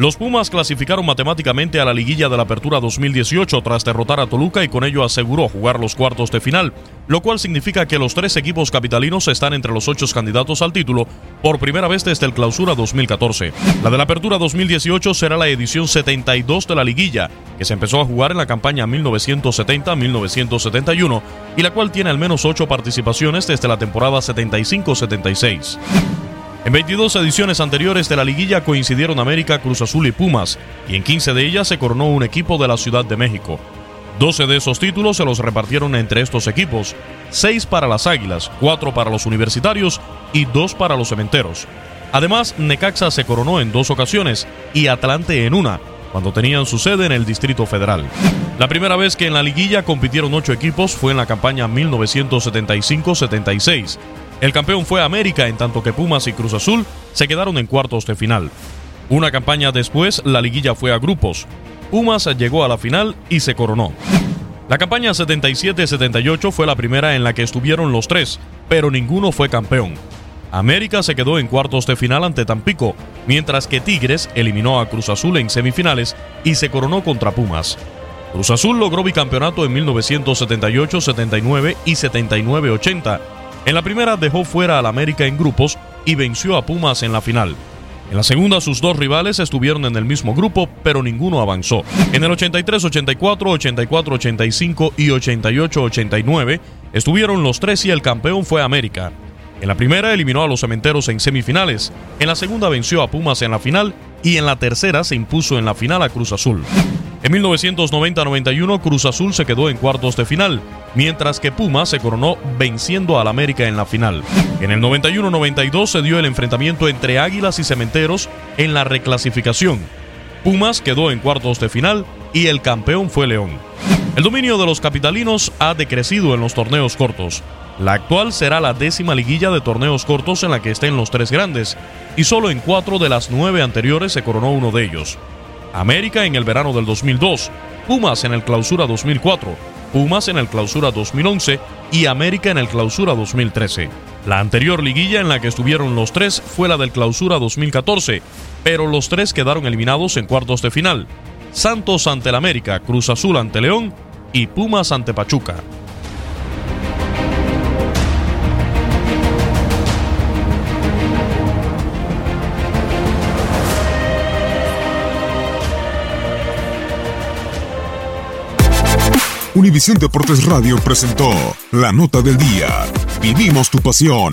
Los Pumas clasificaron matemáticamente a la liguilla de la Apertura 2018 tras derrotar a Toluca y con ello aseguró jugar los cuartos de final, lo cual significa que los tres equipos capitalinos están entre los ocho candidatos al título por primera vez desde el Clausura 2014. La de la Apertura 2018 será la edición 72 de la liguilla, que se empezó a jugar en la campaña 1970-1971 y la cual tiene al menos ocho participaciones desde la temporada 75-76. En 22 ediciones anteriores de la liguilla coincidieron América, Cruz Azul y Pumas, y en 15 de ellas se coronó un equipo de la Ciudad de México. 12 de esos títulos se los repartieron entre estos equipos, 6 para las Águilas, 4 para los Universitarios y 2 para los Cementeros. Además, Necaxa se coronó en dos ocasiones y Atlante en una, cuando tenían su sede en el Distrito Federal. La primera vez que en la liguilla compitieron ocho equipos fue en la campaña 1975-76. El campeón fue América, en tanto que Pumas y Cruz Azul se quedaron en cuartos de final. Una campaña después, la liguilla fue a grupos. Pumas llegó a la final y se coronó. La campaña 77-78 fue la primera en la que estuvieron los tres, pero ninguno fue campeón. América se quedó en cuartos de final ante Tampico, mientras que Tigres eliminó a Cruz Azul en semifinales y se coronó contra Pumas. Cruz Azul logró bicampeonato en 1978, 79 y 79, 80. En la primera dejó fuera al América en grupos y venció a Pumas en la final. En la segunda sus dos rivales estuvieron en el mismo grupo, pero ninguno avanzó. En el 83-84, 84-85 y 88-89 estuvieron los tres y el campeón fue América. En la primera eliminó a los cementeros en semifinales, en la segunda venció a Pumas en la final y en la tercera se impuso en la final a Cruz Azul. En 1990-91 Cruz Azul se quedó en cuartos de final, mientras que Pumas se coronó venciendo al América en la final. En el 91-92 se dio el enfrentamiento entre Águilas y Cementeros en la reclasificación. Pumas quedó en cuartos de final y el campeón fue León. El dominio de los capitalinos ha decrecido en los torneos cortos. La actual será la décima liguilla de torneos cortos en la que estén los tres grandes, y solo en cuatro de las nueve anteriores se coronó uno de ellos. América en el verano del 2002, Pumas en el clausura 2004, Pumas en el clausura 2011 y América en el clausura 2013. La anterior liguilla en la que estuvieron los tres fue la del clausura 2014, pero los tres quedaron eliminados en cuartos de final. Santos ante el América, Cruz Azul ante León y Pumas ante Pachuca. Univisión Deportes Radio presentó la nota del día. Vivimos tu pasión.